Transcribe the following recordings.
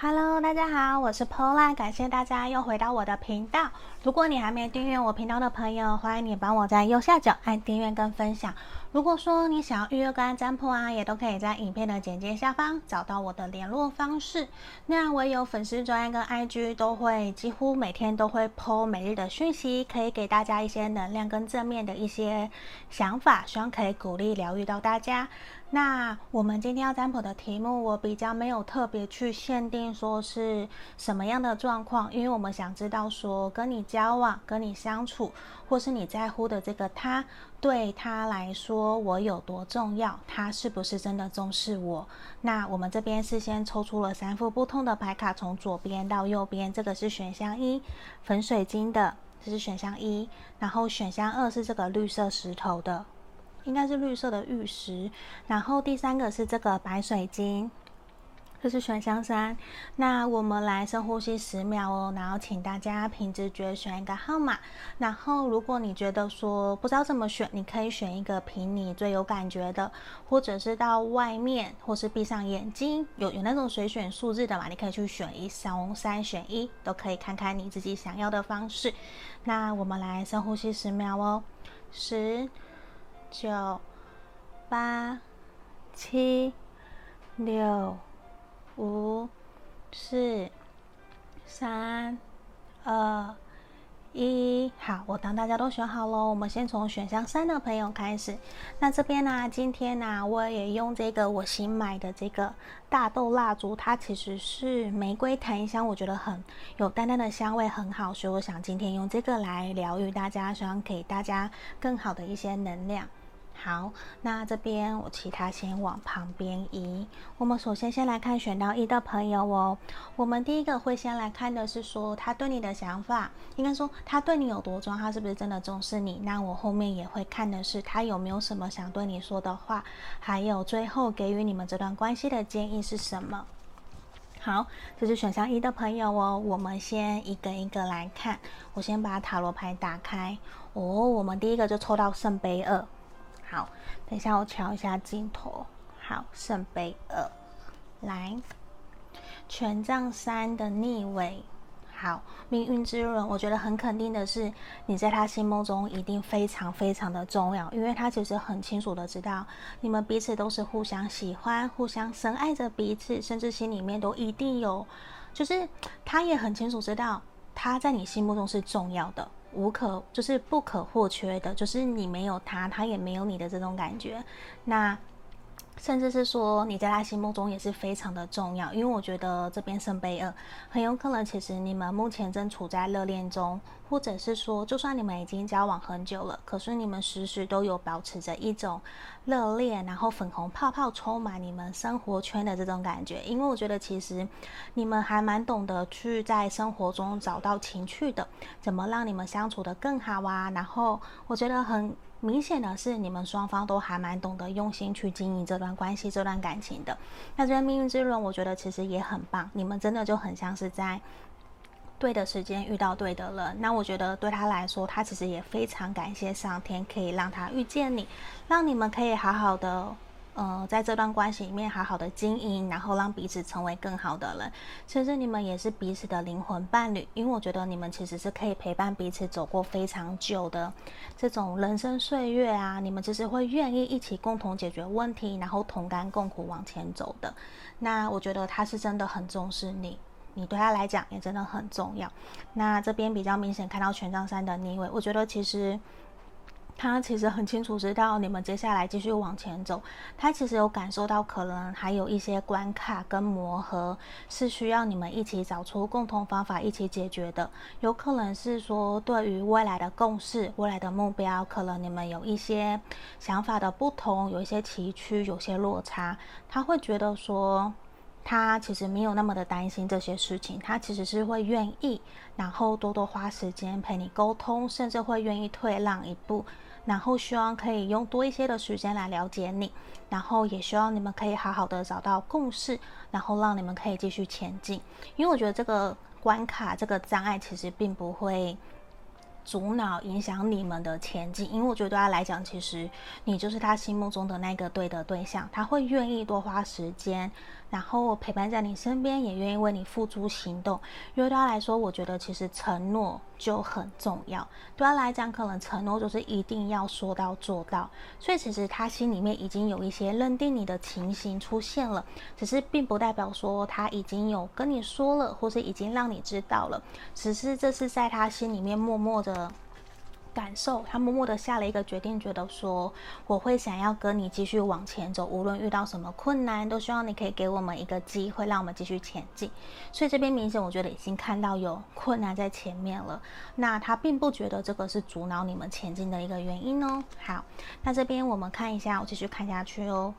Hello，大家好，我是 Pola，感谢大家又回到我的频道。如果你还没订阅我频道的朋友，欢迎你帮我在右下角按订阅跟分享。如果说你想要预约个案占卜啊，也都可以在影片的简介下方找到我的联络方式。那我有粉丝专页跟 IG 都会几乎每天都会 po 每日的讯息，可以给大家一些能量跟正面的一些想法，希望可以鼓励疗愈到大家。那我们今天要占卜的题目，我比较没有特别去限定说是什么样的状况，因为我们想知道说跟你交往、跟你相处，或是你在乎的这个他，对他来说我有多重要，他是不是真的重视我？那我们这边是先抽出了三副不同的牌卡，从左边到右边，这个是选项一，粉水晶的，这是选项一，然后选项二是这个绿色石头的。应该是绿色的玉石，然后第三个是这个白水晶，这是选项三。那我们来深呼吸十秒哦，然后请大家凭直觉选一个号码。然后如果你觉得说不知道怎么选，你可以选一个凭你最有感觉的，或者是到外面，或是闭上眼睛，有有那种随选数字的嘛，你可以去选一三三选一，都可以看看你自己想要的方式。那我们来深呼吸十秒哦，十。九、八、七、六、五、四、三、二、一。好，我当大家都选好了，我们先从选项三的朋友开始。那这边呢、今天呢、我也用这个我新买的这个大豆蜡烛，它其实是玫瑰檀香，我觉得很有淡淡的香味，很好，所以我想今天用这个来疗愈大家，希望给大家更好的一些能量。好，那这边我其他先往旁边移。我们首先先来看选到一的朋友哦。我们第一个会先来看的是说他对你的想法，应该说他对你有多重，他是不是真的重视你？那我后面也会看的是他有没有什么想对你说的话，还有最后给予你们这段关系的建议是什么？好，这是选项一的朋友哦。我们先一个一个来看。我先把塔罗牌打开哦。我们第一个就抽到圣杯二。好，等一下我调一下镜头。好，圣杯二，来，权杖三的逆位。好，命运之轮，我觉得很肯定的是，你在他心目中一定非常非常的重要，因为他其实很清楚的知道，你们彼此都是互相喜欢、互相深爱着彼此，甚至心里面都一定有，就是他也很清楚知道，他在你心目中是重要的。无可就是不可或缺的，就是你没有他，他也没有你的这种感觉。那甚至是说你在他心目中也是非常的重要，因为我觉得这边圣杯二很有可能，其实你们目前正处在热恋中。或者是说，就算你们已经交往很久了，可是你们时时都有保持着一种热恋，然后粉红泡泡充满你们生活圈的这种感觉。因为我觉得其实你们还蛮懂得去在生活中找到情趣的，怎么让你们相处得更好啊？然后我觉得很明显的是，你们双方都还蛮懂得用心去经营这段关系、这段感情的。那这边命运之轮，我觉得其实也很棒，你们真的就很像是在。对的时间遇到对的人，那我觉得对他来说，他其实也非常感谢上天可以让他遇见你，让你们可以好好的，呃，在这段关系里面好好的经营，然后让彼此成为更好的人，甚至你们也是彼此的灵魂伴侣，因为我觉得你们其实是可以陪伴彼此走过非常久的这种人生岁月啊，你们其实会愿意一起共同解决问题，然后同甘共苦往前走的。那我觉得他是真的很重视你。你对他来讲也真的很重要。那这边比较明显看到权杖三的逆位，我觉得其实他其实很清楚知道你们接下来继续往前走，他其实有感受到可能还有一些关卡跟磨合是需要你们一起找出共同方法一起解决的。有可能是说对于未来的共识、未来的目标，可能你们有一些想法的不同，有一些崎岖，有些落差，他会觉得说。他其实没有那么的担心这些事情，他其实是会愿意，然后多多花时间陪你沟通，甚至会愿意退让一步，然后希望可以用多一些的时间来了解你，然后也希望你们可以好好的找到共识，然后让你们可以继续前进。因为我觉得这个关卡、这个障碍其实并不会。阻挠影响你们的前进，因为我觉得对他来讲，其实你就是他心目中的那个对的对象，他会愿意多花时间，然后陪伴在你身边，也愿意为你付诸行动。因为对他来说，我觉得其实承诺就很重要。对他来讲，可能承诺就是一定要说到做到。所以其实他心里面已经有一些认定你的情形出现了，只是并不代表说他已经有跟你说了，或是已经让你知道了。只是这是在他心里面默默的。感受，他默默的下了一个决定，觉得说我会想要跟你继续往前走，无论遇到什么困难，都希望你可以给我们一个机会，让我们继续前进。所以这边明显我觉得已经看到有困难在前面了，那他并不觉得这个是阻挠你们前进的一个原因哦。好，那这边我们看一下，我继续看下去哦。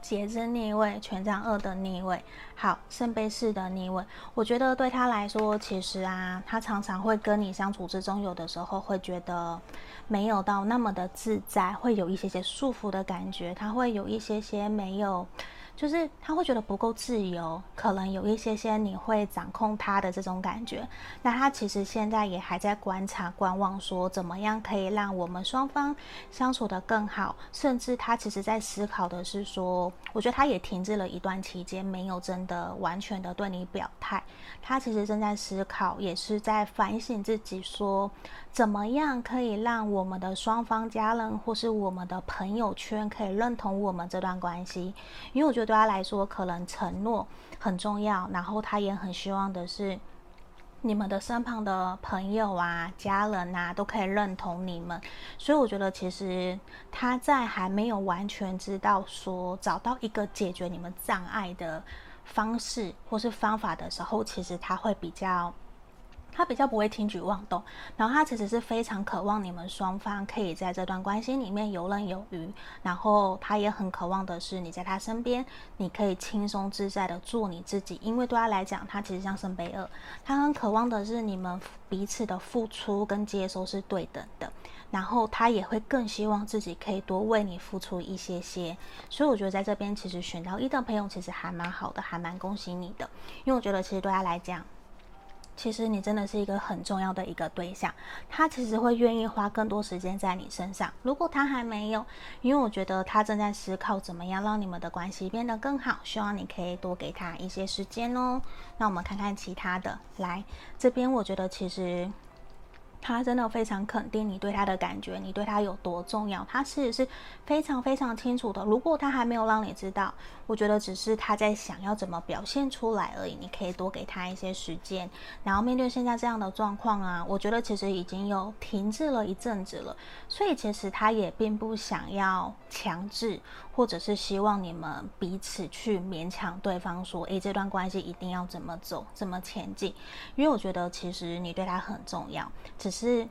节制逆位，权杖二的逆位，好，圣杯四的逆位。我觉得对他来说，其实啊，他常常会跟你相处之中，有的时候会觉得没有到那么的自在，会有一些些束缚的感觉，他会有一些些没有。就是他会觉得不够自由，可能有一些些你会掌控他的这种感觉。那他其实现在也还在观察、观望，说怎么样可以让我们双方相处得更好。甚至他其实在思考的是说，我觉得他也停滞了一段期间，没有真的完全的对你表态。他其实正在思考，也是在反省自己，说怎么样可以让我们的双方家人或是我们的朋友圈可以认同我们这段关系。因为我觉得。对他来说，可能承诺很重要，然后他也很希望的是，你们的身旁的朋友啊、家人啊，都可以认同你们。所以我觉得，其实他在还没有完全知道说找到一个解决你们障碍的方式或是方法的时候，其实他会比较。他比较不会轻举妄动，然后他其实是非常渴望你们双方可以在这段关系里面游刃有余，然后他也很渴望的是你在他身边，你可以轻松自在的做你自己，因为对他来讲，他其实像圣杯二，他很渴望的是你们彼此的付出跟接收是对等的，然后他也会更希望自己可以多为你付出一些些，所以我觉得在这边其实选到一的朋友其实还蛮好的，还蛮恭喜你的，因为我觉得其实对他来讲。其实你真的是一个很重要的一个对象，他其实会愿意花更多时间在你身上。如果他还没有，因为我觉得他正在思考怎么样让你们的关系变得更好，希望你可以多给他一些时间哦。那我们看看其他的，来这边，我觉得其实。他真的非常肯定你对他的感觉，你对他有多重要，他其实是非常非常清楚的。如果他还没有让你知道，我觉得只是他在想要怎么表现出来而已。你可以多给他一些时间，然后面对现在这样的状况啊，我觉得其实已经有停滞了一阵子了，所以其实他也并不想要强制，或者是希望你们彼此去勉强对方说，诶，这段关系一定要怎么走，怎么前进，因为我觉得其实你对他很重要。只只是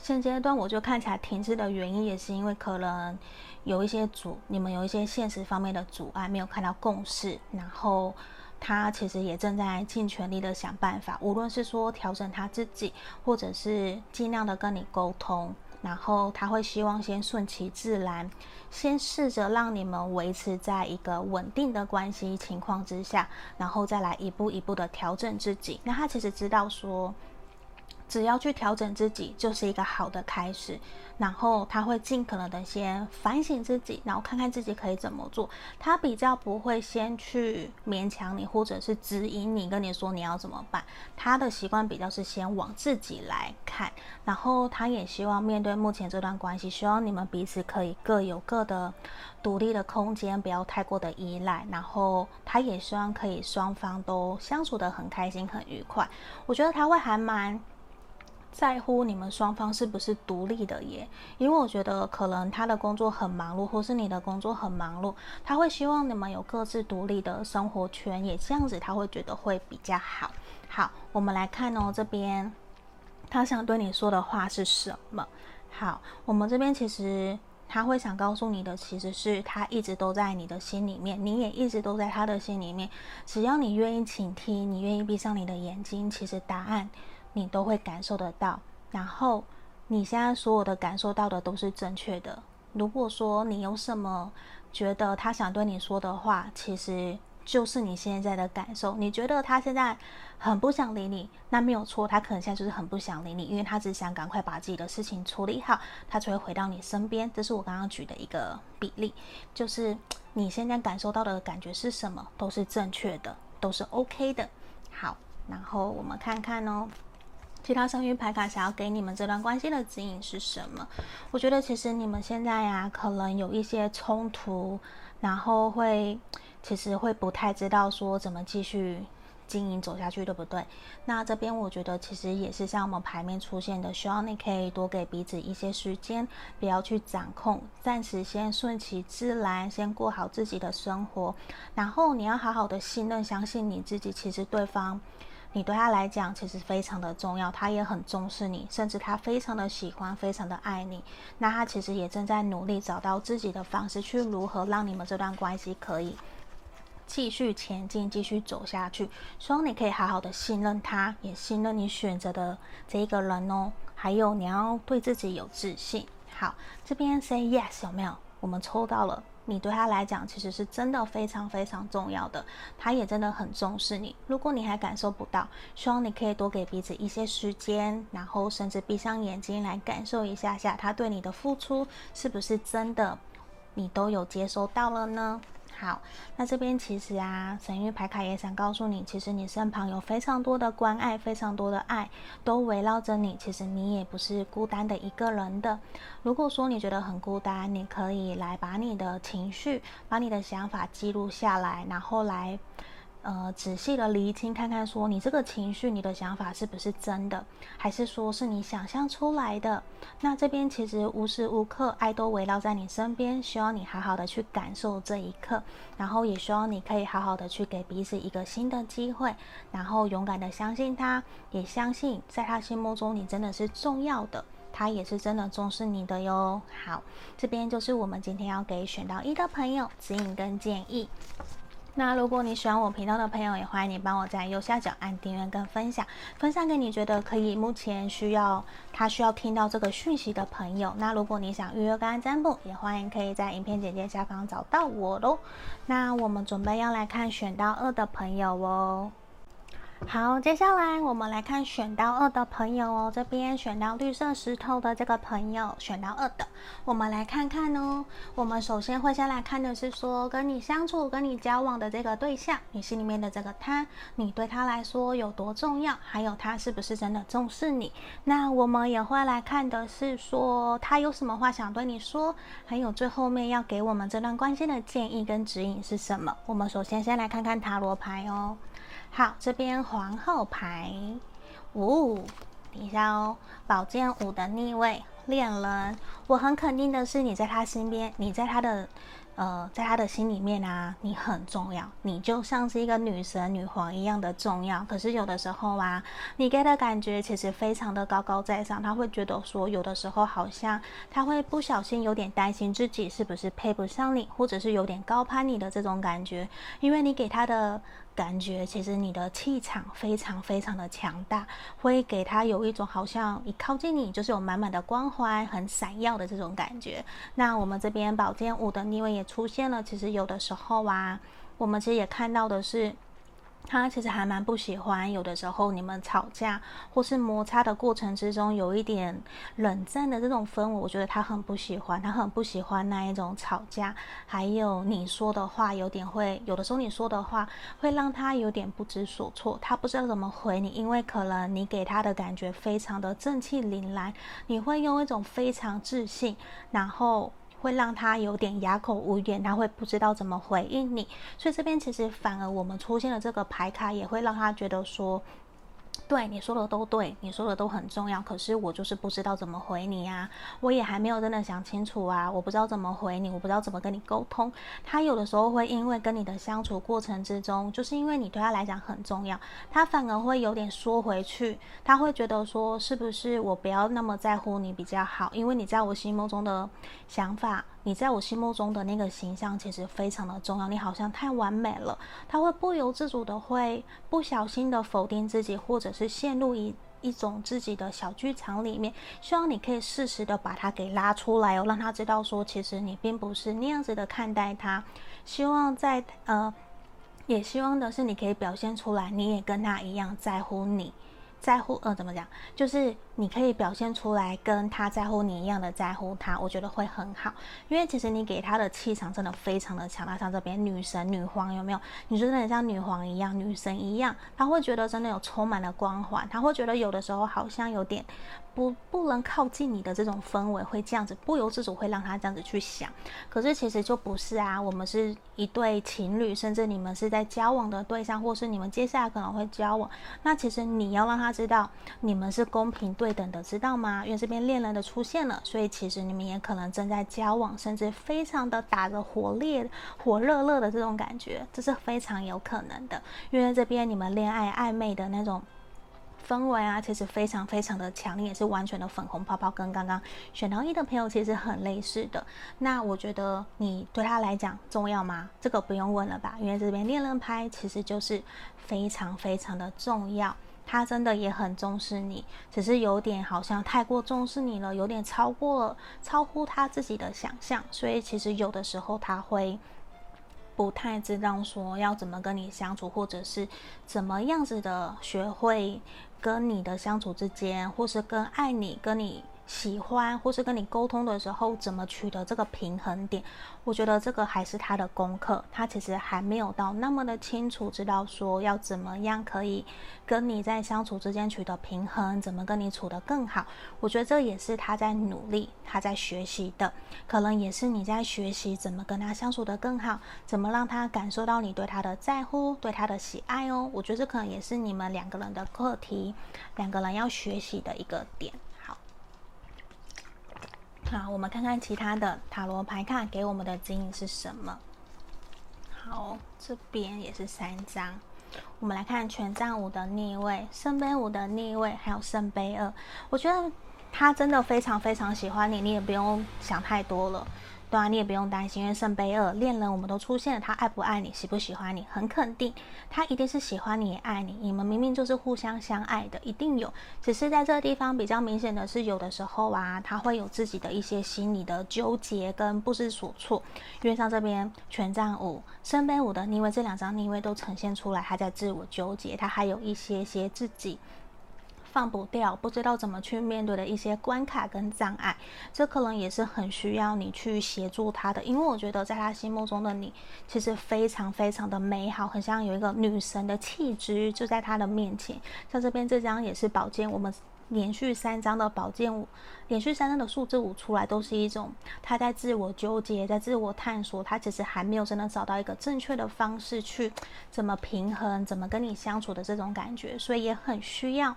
现阶段，我就看起来停滞的原因，也是因为可能有一些阻，你们有一些现实方面的阻碍，没有看到共识。然后他其实也正在尽全力的想办法，无论是说调整他自己，或者是尽量的跟你沟通。然后他会希望先顺其自然，先试着让你们维持在一个稳定的关系情况之下，然后再来一步一步的调整自己。那他其实知道说。只要去调整自己，就是一个好的开始。然后他会尽可能的先反省自己，然后看看自己可以怎么做。他比较不会先去勉强你，或者是指引你，跟你说你要怎么办。他的习惯比较是先往自己来看。然后他也希望面对目前这段关系，希望你们彼此可以各有各的独立的空间，不要太过的依赖。然后他也希望可以双方都相处得很开心、很愉快。我觉得他会还蛮。在乎你们双方是不是独立的耶？因为我觉得可能他的工作很忙碌，或是你的工作很忙碌，他会希望你们有各自独立的生活圈，也这样子他会觉得会比较好。好，我们来看哦，这边他想对你说的话是什么？好，我们这边其实他会想告诉你的，其实是他一直都在你的心里面，你也一直都在他的心里面。只要你愿意倾听，你愿意闭上你的眼睛，其实答案。你都会感受得到，然后你现在所有的感受到的都是正确的。如果说你有什么觉得他想对你说的话，其实就是你现在的感受。你觉得他现在很不想理你，那没有错，他可能现在就是很不想理你，因为他只想赶快把自己的事情处理好，他才会回到你身边。这是我刚刚举的一个比例，就是你现在感受到的感觉是什么，都是正确的，都是 OK 的。好，然后我们看看哦。其他生育牌卡想要给你们这段关系的指引是什么？我觉得其实你们现在呀、可能有一些冲突，然后会其实会不太知道说怎么继续经营走下去，对不对？那这边我觉得其实也是像我们牌面出现的，希望你可以多给彼此一些时间，不要去掌控，暂时先顺其自然，先过好自己的生活，然后你要好好的信任、相信你自己，其实对方。你对他来讲其实非常的重要，他也很重视你，甚至他非常的喜欢，非常的爱你。那他其实也正在努力找到自己的方式，去如何让你们这段关系可以继续前进，继续走下去。希望你可以好好的信任他，也信任你选择的这一个人哦。还有你要对自己有自信。好，这边 say yes 有没有？我们抽到了。你对他来讲，其实是真的非常非常重要的，他也真的很重视你。如果你还感受不到，希望你可以多给彼此一些时间，然后甚至闭上眼睛来感受一下下他对你的付出是不是真的，你都有接收到了呢？好，那这边其实啊，神域牌卡也想告诉你，其实你身旁有非常多的关爱，非常多的爱都围绕着你。其实你也不是孤单的一个人的。如果说你觉得很孤单，你可以来把你的情绪、把你的想法记录下来，然后来。呃，仔细的厘清，看看说你这个情绪、你的想法是不是真的，还是说是你想象出来的？那这边其实无时无刻爱都围绕在你身边，希望你好好的去感受这一刻，然后也希望你可以好好的去给彼此一个新的机会，然后勇敢的相信他，也相信在他心目中你真的是重要的，他也是真的重视你的哟。好，这边就是我们今天要给选到一的朋友指引跟建议。那如果你喜欢我频道的朋友，也欢迎你帮我在右下角按订阅跟分享，分享给你觉得可以目前需要他需要听到这个讯息的朋友。那如果你想预约个案占卜，也欢迎可以在影片简介下方找到我喽。那我们准备要来看选到二的朋友哦。好，接下来我们来看选到二的朋友哦。这边选到绿色石头的这个朋友，选到二的，我们来看看哦。我们首先会先来看的是说，跟你相处、跟你交往的这个对象，你心里面的这个他，你对他来说有多重要？还有他是不是真的重视你？那我们也会来看的是说，他有什么话想对你说？还有最后面要给我们这段关系的建议跟指引是什么？我们首先先来看看塔罗牌哦。好，这边皇后牌，五、哦，等一下哦，宝剑五的逆位，恋人，我很肯定的是，你在他身边，你在他的。呃，在他的心里面啊，你很重要，你就像是一个女神、女皇一样的重要。可是有的时候啊，你给的感觉其实非常的高高在上，他会觉得说，有的时候好像他会不小心有点担心自己是不是配不上你，或者是有点高攀你的这种感觉，因为你给他的感觉，其实你的气场非常非常的强大，会给他有一种好像一靠近你就是有满满的光环，很闪耀的这种感觉。那我们这边宝剑五的逆位也。出现了，其实有的时候啊，我们其实也看到的是，他其实还蛮不喜欢。有的时候你们吵架或是摩擦的过程之中，有一点冷战的这种氛围，我觉得他很不喜欢，他很不喜欢那一种吵架。还有你说的话，有点会，有的时候你说的话会让他有点不知所措，他不知道怎么回你，因为可能你给他的感觉非常的正气凛然，你会用一种非常自信，然后。会让他有点哑口无言，他会不知道怎么回应你，所以这边其实反而我们出现了这个牌卡，也会让他觉得说。对，你说的都对，你说的都很重要，可是我就是不知道怎么回你啊，我也还没有真的想清楚啊，我不知道怎么回你，我不知道怎么跟你沟通。他有的时候会因为跟你的相处过程之中，就是因为你对他来讲很重要，他反而会有点缩回去，他会觉得说是不是我不要那么在乎你比较好，因为你在我心目中的想法。你在我心目中的那个形象其实非常的重要，你好像太完美了，他会不由自主的会不小心的否定自己，或者是陷入一一种自己的小剧场里面。希望你可以适时的把他给拉出来哦，让他知道说，其实你并不是那样子的看待他。希望在呃。也希望的是你可以表现出来，你也跟他一样在乎你。在乎，呃，怎么讲？就是你可以表现出来，跟他在乎你一样的在乎他，我觉得会很好。因为其实你给他的气场真的非常的强大，像这边女神、女皇有没有？你真的像女皇一样、女神一样，他会觉得真的有充满了光环，他会觉得有的时候好像有点不不能靠近你的这种氛围，会这样子不由自主会让他这样子去想。可是其实就不是啊，我们是一对情侣，甚至你们是在交往的对象，或是你们接下来可能会交往，那其实你要让他。知道你们是公平对等的，知道吗？因为这边恋人的出现了，所以其实你们也可能正在交往，甚至非常的打着火烈、火热热的这种感觉，这是非常有可能的。因为这边你们恋爱暧昧的那种氛围啊，其实非常非常的强烈，也是完全的粉红泡泡，跟刚刚选到一的朋友其实很类似的。那我觉得你对他来讲重要吗？这个不用问了吧？因为这边恋人牌其实就是非常非常的重要。他真的也很重视你，只是有点好像太过重视你了，有点超过了，超乎他自己的想象，所以其实有的时候他会不太知道说要怎么跟你相处，或者是怎么样子的学会跟你的相处之间，或是跟爱你跟你。喜欢或是跟你沟通的时候，怎么取得这个平衡点？我觉得这个还是他的功课。他其实还没有到那么的清楚，知道说要怎么样可以跟你在相处之间取得平衡，怎么跟你处得更好。我觉得这也是他在努力，他在学习的。可能也是你在学习怎么跟他相处得更好，怎么让他感受到你对他的在乎，对他的喜爱哦。我觉得这可能也是你们两个人的课题，两个人要学习的一个点。好，我们看看其他的塔罗牌卡给我们的指引是什么。好，这边也是三张。我们来看权杖五的逆位、圣杯五的逆位，还有圣杯二。我觉得他真的非常非常喜欢你，你也不用想太多了。对啊，你也不用担心，因为圣杯二恋人我们都出现了，他爱不爱你，喜不喜欢你，很肯定，他一定是喜欢你也爱你，你们明明就是互相相爱的，一定有。只是在这个地方比较明显的是，有的时候啊，他会有自己的一些心理的纠结跟不知所措。因为像这边权杖五、圣杯五的逆位，这两张逆位都呈现出来，他在自我纠结，他还有一些些自己。放不掉，不知道怎么去面对的一些关卡跟障碍，这可能也是很需要你去协助他的。因为我觉得在他心目中的你，其实非常非常的美好，很像有一个女神的气质就在他的面前。像这边这张也是宝剑，我们。连续三张的宝剑五，连续三张的数字五出来，都是一种他在自我纠结，在自我探索，他其实还没有真的找到一个正确的方式去怎么平衡，怎么跟你相处的这种感觉，所以也很需要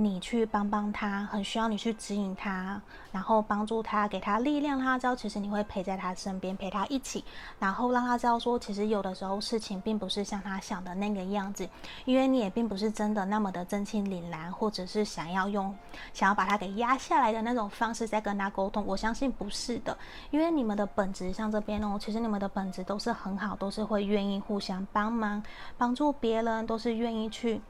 你去帮帮他，很需要你去指引他，然后帮助他，给他力量，让他知道其实你会陪在他身边，陪他一起，然后让他知道说，其实有的时候事情并不是像他想的那个样子，因为你也并不是真的那么的真情凛然，或者是想要用。想要把他给压下来的那种方式在跟他沟通，我相信不是的，因为你们的本质像这边哦，其实你们的本质都是很好，都是会愿意互相帮忙、帮助别人，都是愿意去。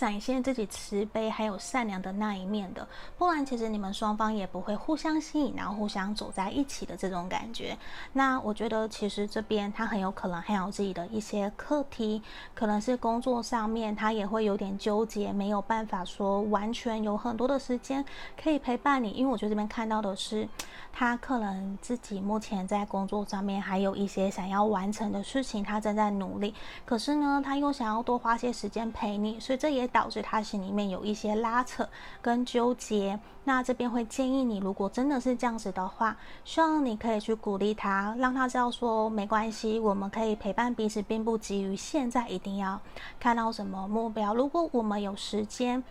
展现自己慈悲还有善良的那一面的，不然其实你们双方也不会互相吸引，然后互相走在一起的这种感觉。那我觉得其实这边他很有可能还有自己的一些课题，可能是工作上面他也会有点纠结，没有办法说完全有很多的时间可以陪伴你。因为我觉得这边看到的是他可能自己目前在工作上面还有一些想要完成的事情，他正在努力，可是呢他又想要多花些时间陪你，所以这也。导致他心里面有一些拉扯跟纠结。那这边会建议你，如果真的是这样子的话，希望你可以去鼓励他，让他知道说没关系，我们可以陪伴彼此，并不急于现在一定要看到什么目标。如果我们有时间。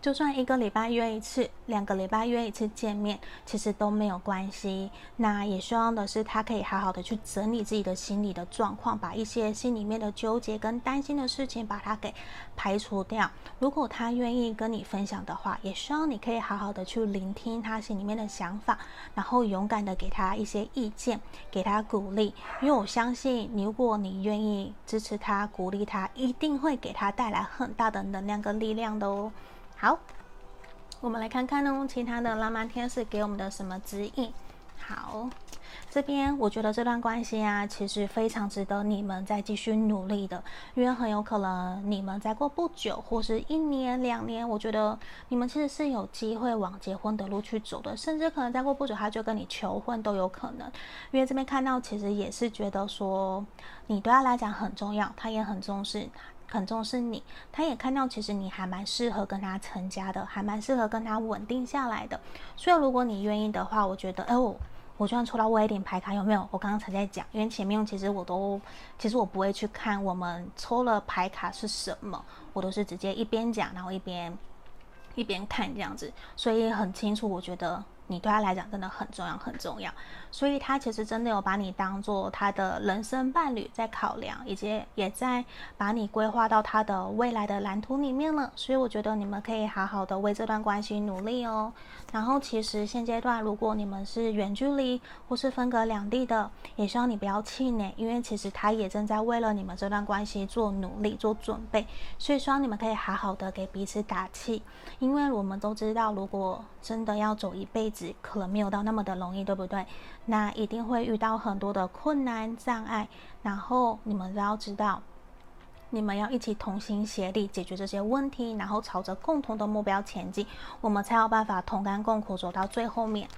就算一个礼拜约一次，两个礼拜约一次见面，其实都没有关系。那也希望的是，他可以好好的去整理自己的心理的状况，把一些心里面的纠结跟担心的事情，把它给排除掉。如果他愿意跟你分享的话，也希望你可以好好的去聆听他心里面的想法，然后勇敢的给他一些意见，给他鼓励。因为我相信，如果你愿意支持他、鼓励他，一定会给他带来很大的能量跟力量的哦。好，我们来看看呢，其他的浪漫天使给我们的什么指引？好，这边我觉得这段关系啊，其实非常值得你们再继续努力的，因为很有可能你们再过不久，或是一年两年，我觉得你们其实是有机会往结婚的路去走的，甚至可能再过不久他就跟你求婚都有可能。因为这边看到其实也是觉得说你对他来讲很重要，他也很重视。很重视你，他也看到其实你还蛮适合跟他成家的，还蛮适合跟他稳定下来的。所以如果你愿意的话，我觉得，哎，我我就算抽到威廉牌卡有没有？我刚刚才在讲，因为前面其实我都，其实我不会去看我们抽了牌卡是什么，我都是直接一边讲，然后一边一边看这样子，所以很清楚，我觉得。你对他来讲真的很重要，很重要，所以他其实真的有把你当做他的人生伴侣在考量，以及也在把你规划到他的未来的蓝图里面了。所以我觉得你们可以好好的为这段关系努力哦。然后其实现阶段如果你们是远距离或是分隔两地的，也希望你不要气馁，因为其实他也正在为了你们这段关系做努力、做准备。所以希望你们可以好好的给彼此打气，因为我们都知道，如果真的要走一辈子。可能没有到那么的容易，对不对？那一定会遇到很多的困难障碍，然后你们都要知道，你们要一起同心协力解决这些问题，然后朝着共同的目标前进，我们才有办法同甘共苦走到最后面。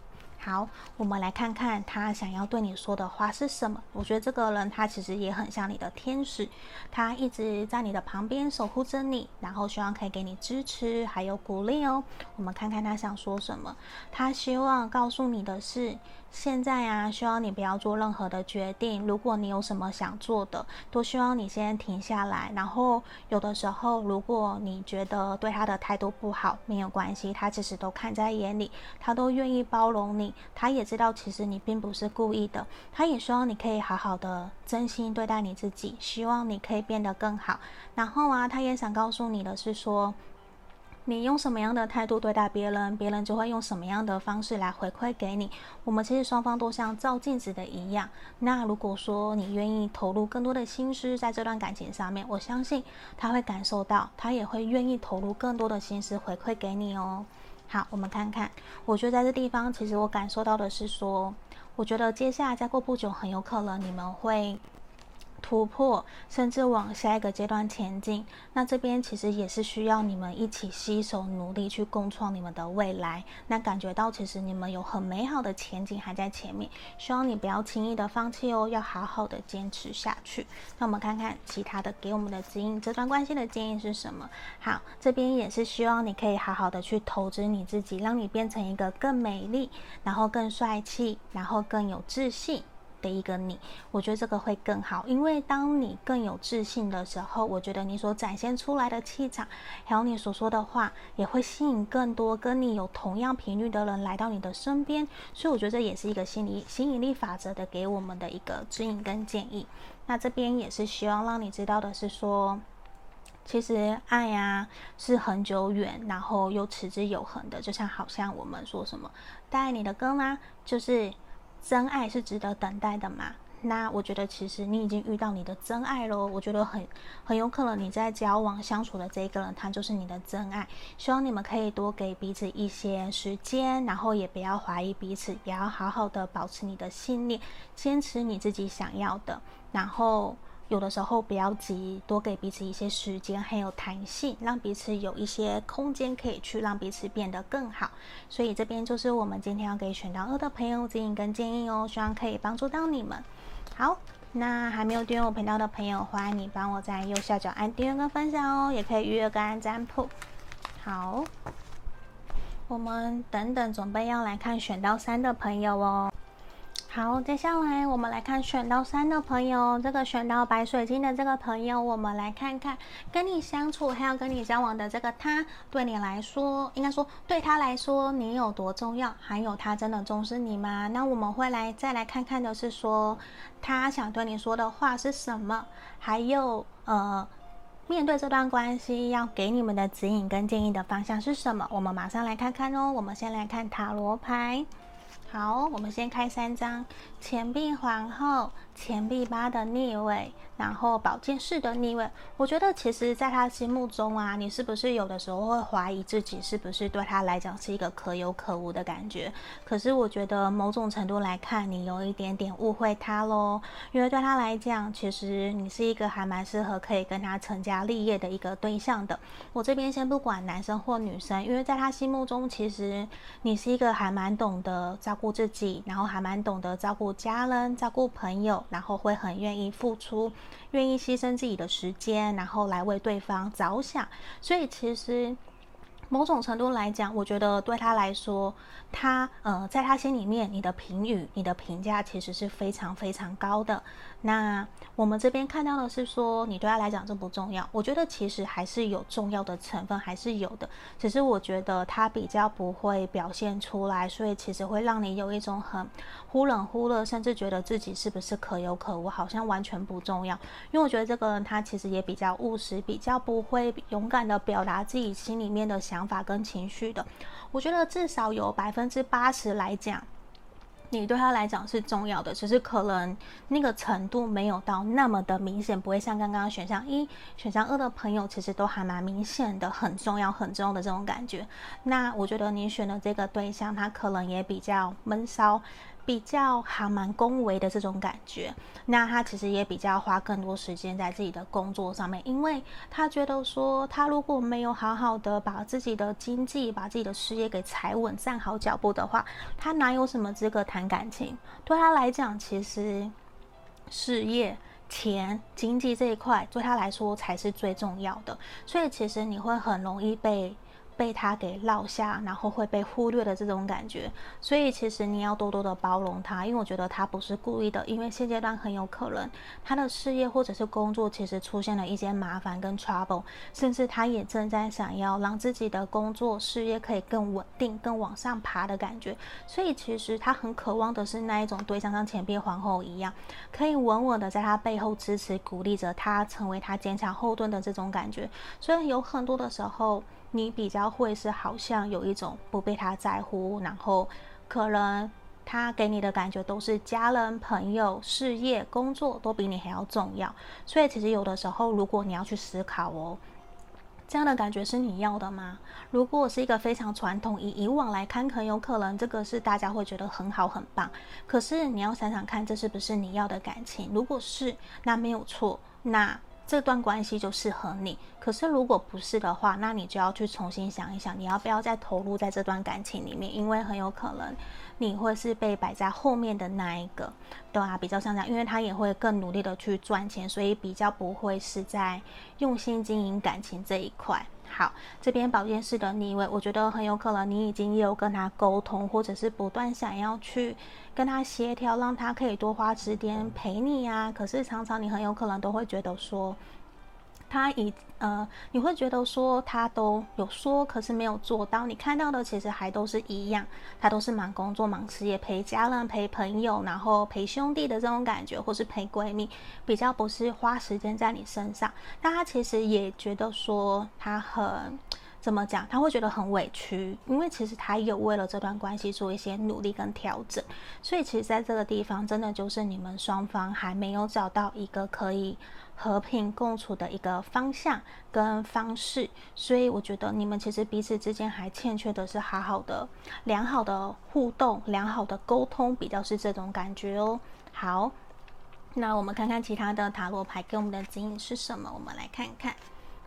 好，我们来看看他想要对你说的话是什么。我觉得这个人他其实也很像你的天使，他一直在你的旁边守护着你，然后希望可以给你支持还有鼓励哦。我们看看他想说什么。他希望告诉你的是。现在啊，希望你不要做任何的决定。如果你有什么想做的，都希望你先停下来。然后有的时候，如果你觉得对他的态度不好，没有关系，他其实都看在眼里，他都愿意包容你。他也知道其实你并不是故意的，他也希望你可以好好的真心对待你自己，希望你可以变得更好。然后啊，他也想告诉你的是说。你用什么样的态度对待别人，别人就会用什么样的方式来回馈给你。我们其实双方都像照镜子的一样。那如果说你愿意投入更多的心思在这段感情上面，我相信他会感受到，他也会愿意投入更多的心思回馈给你哦。好，我们看看，我觉得在这地方，其实我感受到的是说，我觉得接下来再过不久，很有可能你们会。突破，甚至往下一个阶段前进。那这边其实也是需要你们一起携手努力去共创你们的未来。那感觉到其实你们有很美好的前景还在前面，希望你不要轻易的放弃哦，要好好的坚持下去。那我们看看其他的给我们的指引，这段关系的建议是什么？好，这边也是希望你可以好好的去投资你自己，让你变成一个更美丽，然后更帅气，然后更有自信。的一个你，我觉得这个会更好，因为当你更有自信的时候，我觉得你所展现出来的气场，还有你所说的话，也会吸引更多跟你有同样频率的人来到你的身边。所以我觉得这也是一个心理吸引力法则的给我们的一个指引跟建议。那这边也是希望让你知道的是说，其实爱呀是很久远，然后又持之有恒的，就像好像我们说什么带你的歌吗？就是。真爱是值得等待的嘛？那我觉得其实你已经遇到你的真爱喽。我觉得很很有可能你在交往相处的这一个人，他就是你的真爱。希望你们可以多给彼此一些时间，然后也不要怀疑彼此，也要好好的保持你的信念，坚持你自己想要的，然后。有的时候不要急，多给彼此一些时间，还有弹性，让彼此有一些空间可以去让彼此变得更好。所以这边就是我们今天要给选到二的朋友指引跟建议哦，希望可以帮助到你们。好，那还没有订阅我频道的朋友，欢迎你帮我在右下角按订阅跟分享哦，也可以预约个案占卜。好，我们等等准备要来看选到三的朋友哦。好，接下来我们来看选到三的朋友，这个选到白水晶的这个朋友，我们来看看跟你相处还有跟你交往的这个他，对你来说，应该说对他来说你有多重要，还有他真的重视你吗？那我们会来再来看看的是说，他想对你说的话是什么，还有呃，面对这段关系要给你们的指引跟建议的方向是什么？我们马上来看看哦。我们先来看塔罗牌。好，我们先开三张：钱币皇后、钱币八的逆位，然后宝剑四的逆位，我觉得其实在他心目中啊，你是不是有的时候会怀疑自己是不是对他来讲是一个可有可无的感觉？可是我觉得某种程度来看，你有一点点误会他喽，因为对他来讲，其实你是一个还蛮适合可以跟他成家立业的一个对象的。我这边先不管男生或女生，因为在他心目中，其实你是一个还蛮懂得照顾自己，然后还蛮懂得照顾家人、照顾朋友。然后会很愿意付出，愿意牺牲自己的时间，然后来为对方着想。所以其实某种程度来讲，我觉得对他来说，他呃，在他心里面，你的评语、你的评价其实是非常非常高的。那我们这边看到的是说，你对他来讲这不重要。我觉得其实还是有重要的成分，还是有的。只是我觉得他比较不会表现出来，所以其实会让你有一种很忽冷忽热，甚至觉得自己是不是可有可无，好像完全不重要。因为我觉得这个人他其实也比较务实，比较不会勇敢的表达自己心里面的想法跟情绪的。我觉得至少有百分之八十来讲。你对他来讲是重要的，只是可能那个程度没有到那么的明显，不会像刚刚选项一、选项二的朋友，其实都还蛮明显的，很重要、很重要的这种感觉。那我觉得你选的这个对象，他可能也比较闷骚。比较还蛮恭维的这种感觉，那他其实也比较花更多时间在自己的工作上面，因为他觉得说，他如果没有好好的把自己的经济、把自己的事业给踩稳、站好脚步的话，他哪有什么资格谈感情？对他来讲，其实事业、钱、经济这一块对他来说才是最重要的，所以其实你会很容易被。被他给落下，然后会被忽略的这种感觉，所以其实你要多多的包容他，因为我觉得他不是故意的，因为现阶段很有可能他的事业或者是工作其实出现了一些麻烦跟 trouble，甚至他也正在想要让自己的工作事业可以更稳定、更往上爬的感觉，所以其实他很渴望的是那一种对象，像钱币皇后一样，可以稳稳的在他背后支持、鼓励着他，成为他坚强后盾的这种感觉，所以有很多的时候。你比较会是好像有一种不被他在乎，然后可能他给你的感觉都是家人、朋友、事业、工作都比你还要重要。所以其实有的时候，如果你要去思考哦，这样的感觉是你要的吗？如果是一个非常传统，以以往来看，很有可能这个是大家会觉得很好很棒。可是你要想想看，这是不是你要的感情？如果是，那没有错。那这段关系就适合你，可是如果不是的话，那你就要去重新想一想，你要不要再投入在这段感情里面？因为很有可能你会是被摆在后面的那一个，对啊，比较像这样，因为他也会更努力的去赚钱，所以比较不会是在用心经营感情这一块。好，这边保健室的逆位，我觉得很有可能你已经有跟他沟通，或者是不断想要去跟他协调，让他可以多花时间陪你呀。可是常常你很有可能都会觉得说。他以呃，你会觉得说他都有说，可是没有做到。你看到的其实还都是一样，他都是忙工作、忙事业、陪家人、陪朋友，然后陪兄弟的这种感觉，或是陪闺蜜，比较不是花时间在你身上。但他其实也觉得说他很。怎么讲？他会觉得很委屈，因为其实他有为了这段关系做一些努力跟调整，所以其实在这个地方，真的就是你们双方还没有找到一个可以和平共处的一个方向跟方式，所以我觉得你们其实彼此之间还欠缺的是好好的、良好的互动、良好的沟通，比较是这种感觉哦。好，那我们看看其他的塔罗牌给我们的指引是什么？我们来看看。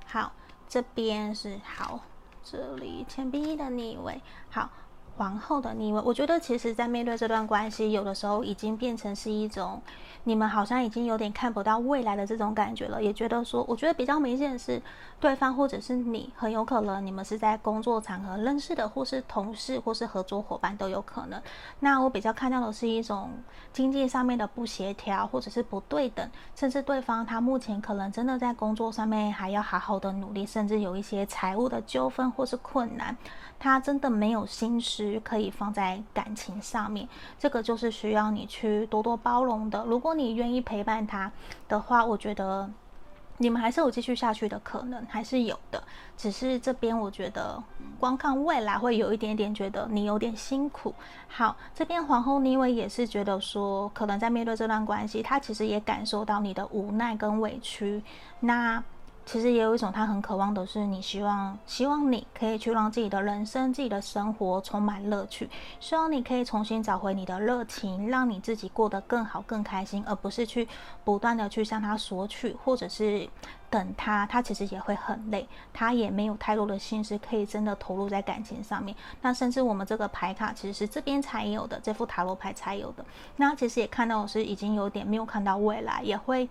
好。这边是好，这里钱币的逆位，好，皇后的逆位。我觉得其实，在面对这段关系，有的时候已经变成是一种。你们好像已经有点看不到未来的这种感觉了，也觉得说，我觉得比较明显的是，对方或者是你，很有可能你们是在工作场合认识的，或是同事，或是合作伙伴都有可能。那我比较看到的是一种经济上面的不协调，或者是不对等，甚至对方他目前可能真的在工作上面还要好好的努力，甚至有一些财务的纠纷或是困难。他真的没有心思可以放在感情上面，这个就是需要你去多多包容的。如果你愿意陪伴他的话，我觉得。你们还是有继续下去的可能，还是有的。只是这边我觉得，光看未来会有一点点觉得你有点辛苦。好，这边皇后妮维也是觉得说，可能在面对这段关系，他其实也感受到你的无奈跟委屈。那。其实也有一种，他很渴望的是，你希望，希望你可以去让自己的人生、自己的生活充满乐趣，希望你可以重新找回你的热情，让你自己过得更好、更开心，而不是去不断的去向他索取，或者是等他。他其实也会很累，他也没有太多的心思可以真的投入在感情上面。那甚至我们这个牌卡其实是这边才有的，这副塔罗牌才有的。那其实也看到是已经有点没有看到未来，也会。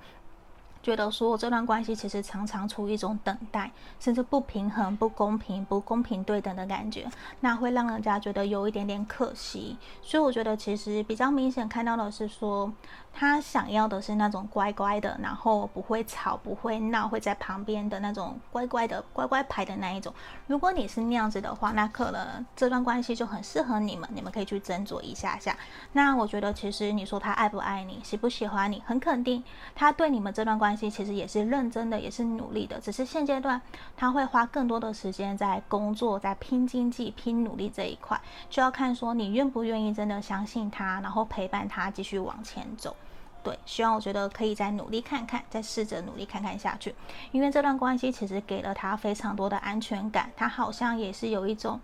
觉得说这段关系其实常常处于一种等待，甚至不平衡、不公平、不公平对等的感觉，那会让人家觉得有一点点可惜。所以我觉得其实比较明显看到的是说，他想要的是那种乖乖的，然后不会吵、不会闹，会在旁边的那种乖乖的乖乖牌的那一种。如果你是那样子的话，那可能这段关系就很适合你们，你们可以去斟酌一下下。那我觉得其实你说他爱不爱你，喜不喜欢你，很肯定他对你们这段关关系。其实也是认真的，也是努力的，只是现阶段他会花更多的时间在工作，在拼经济、拼努力这一块，就要看说你愿不愿意真的相信他，然后陪伴他继续往前走。对，希望我觉得可以再努力看看，再试着努力看看下去，因为这段关系其实给了他非常多的安全感，他好像也是有一种。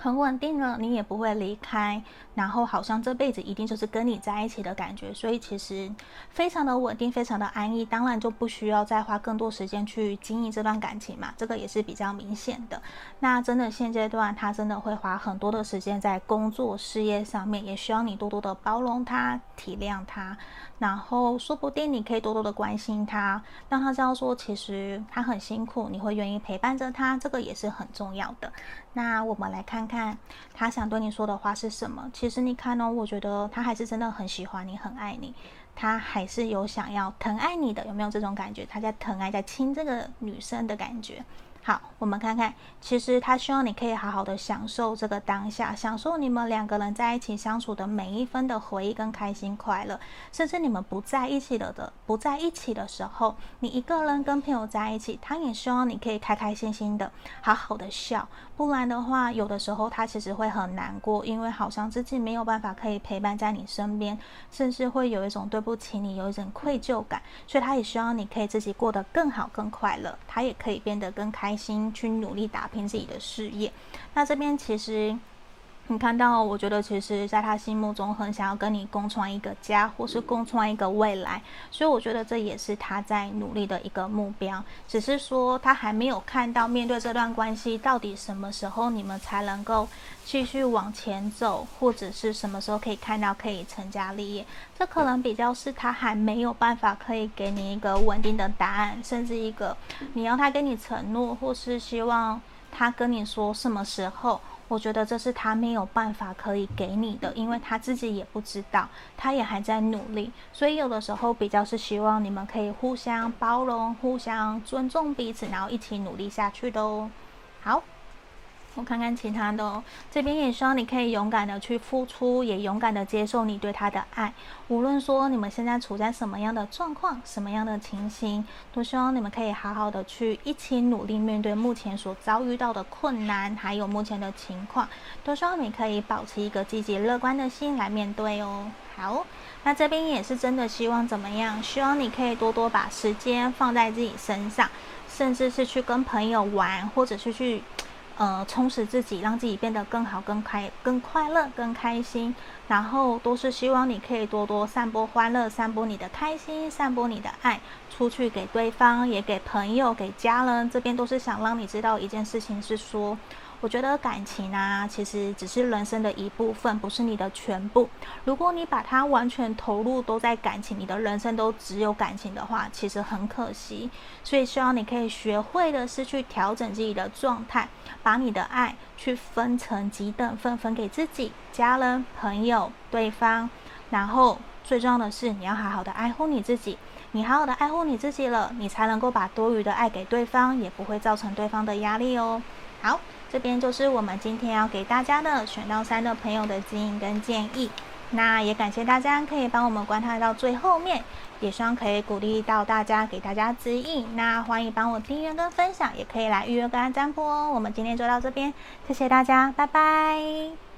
很稳定了，你也不会离开，然后好像这辈子一定就是跟你在一起的感觉，所以其实非常的稳定，非常的安逸，当然就不需要再花更多时间去经营这段感情嘛，这个也是比较明显的。那真的现阶段他真的会花很多的时间在工作事业上面，也需要你多多的包容他、体谅他，然后说不定你可以多多的关心他，让他知道说其实他很辛苦，你会愿意陪伴着他，这个也是很重要的。那我们来看看他想对你说的话是什么。其实你看哦，我觉得他还是真的很喜欢你，很爱你，他还是有想要疼爱你的，有没有这种感觉？他在疼爱，在亲这个女生的感觉。好，我们看看，其实他希望你可以好好的享受这个当下，享受你们两个人在一起相处的每一分的回忆跟开心快乐，甚至你们不在一起了的，不在一起的时候，你一个人跟朋友在一起，他也希望你可以开开心心的，好好的笑，不然的话，有的时候他其实会很难过，因为好像自己没有办法可以陪伴在你身边，甚至会有一种对不起你，有一种愧疚感，所以他也希望你可以自己过得更好、更快乐，他也可以变得更开。开心去努力打拼自己的事业，那这边其实你看到，我觉得其实在他心目中很想要跟你共创一个家，或是共创一个未来，所以我觉得这也是他在努力的一个目标。只是说他还没有看到面对这段关系到底什么时候你们才能够继续往前走，或者是什么时候可以看到可以成家立业，这可能比较是他还没有办法可以给你一个稳定的答案，甚至一个你要他跟你承诺，或是希望他跟你说什么时候。我觉得这是他没有办法可以给你的，因为他自己也不知道，他也还在努力，所以有的时候比较是希望你们可以互相包容、互相尊重彼此，然后一起努力下去的哦。好。我看看其他的哦，这边也希望你可以勇敢的去付出，也勇敢的接受你对他的爱。无论说你们现在处在什么样的状况、什么样的情形，都希望你们可以好好的去一起努力面对目前所遭遇到的困难，还有目前的情况，都希望你可以保持一个积极乐观的心来面对哦。好，那这边也是真的希望怎么样？希望你可以多多把时间放在自己身上，甚至是去跟朋友玩，或者是去。呃，充实自己，让自己变得更好、更开、更快乐、更开心，然后都是希望你可以多多散播欢乐、散播你的开心、散播你的爱出去给对方，也给朋友、给家人。这边都是想让你知道一件事情，是说。我觉得感情啊，其实只是人生的一部分，不是你的全部。如果你把它完全投入都在感情，你的人生都只有感情的话，其实很可惜。所以希望你可以学会的是去调整自己的状态，把你的爱去分成几等份，分给自己、家人、朋友、对方。然后最重要的是，你要好好的爱护你自己。你好好的爱护你自己了，你才能够把多余的爱给对方，也不会造成对方的压力哦。好，这边就是我们今天要给大家的选到三的朋友的指引跟建议。那也感谢大家可以帮我们观看到最后面，也希望可以鼓励到大家，给大家指引。那欢迎帮我订阅跟分享，也可以来预约跟占卜哦。我们今天就到这边，谢谢大家，拜拜。